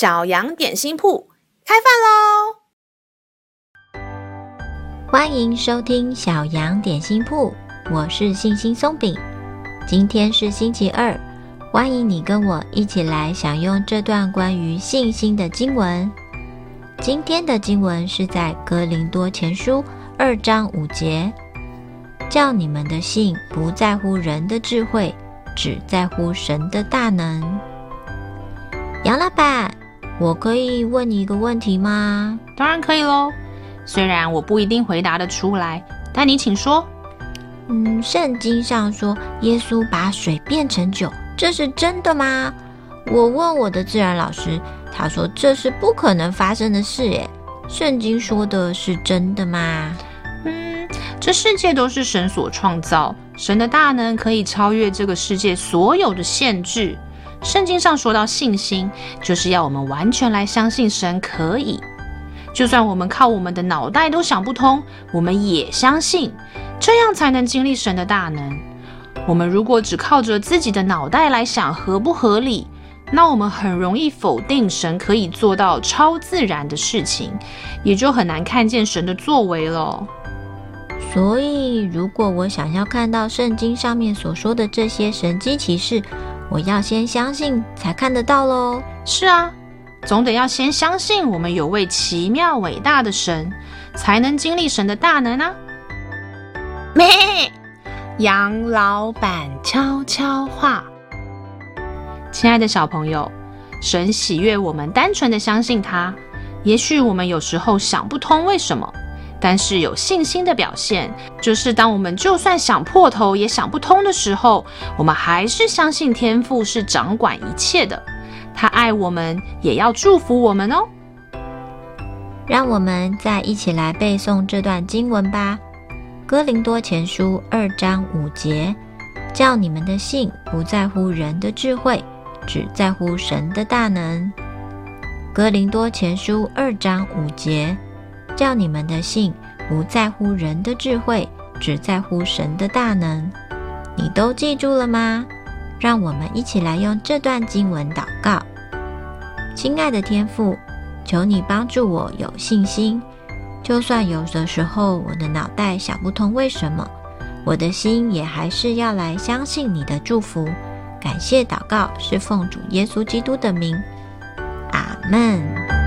小羊点心铺开饭喽！欢迎收听小羊点心铺，我是信心松饼。今天是星期二，欢迎你跟我一起来享用这段关于信心的经文。今天的经文是在哥林多前书二章五节，叫你们的信不在乎人的智慧，只在乎神的大能。杨老板，我可以问你一个问题吗？当然可以喽。虽然我不一定回答得出来，但你请说。嗯，圣经上说耶稣把水变成酒，这是真的吗？我问我的自然老师，他说这是不可能发生的事。耶，圣经说的是真的吗？嗯，这世界都是神所创造，神的大能可以超越这个世界所有的限制。圣经上说到信心，就是要我们完全来相信神可以。就算我们靠我们的脑袋都想不通，我们也相信，这样才能经历神的大能。我们如果只靠着自己的脑袋来想合不合理，那我们很容易否定神可以做到超自然的事情，也就很难看见神的作为了。所以，如果我想要看到圣经上面所说的这些神迹奇事，我要先相信才看得到喽。是啊。总得要先相信我们有位奇妙伟大的神，才能经历神的大能啊！咩，杨老板悄悄话。亲爱的小朋友，神喜悦我们单纯的相信他。也许我们有时候想不通为什么，但是有信心的表现，就是当我们就算想破头也想不通的时候，我们还是相信天父是掌管一切的。他爱我们，也要祝福我们哦。让我们再一起来背诵这段经文吧，《哥林多前书》二章五节，叫你们的信不在乎人的智慧，只在乎神的大能。《哥林多前书》二章五节，叫你们的信不在乎人的智慧，只在乎神的大能。你都记住了吗？让我们一起来用这段经文祷告。亲爱的天父，求你帮助我有信心，就算有的时候我的脑袋想不通为什么，我的心也还是要来相信你的祝福。感谢祷告是奉主耶稣基督的名，阿门。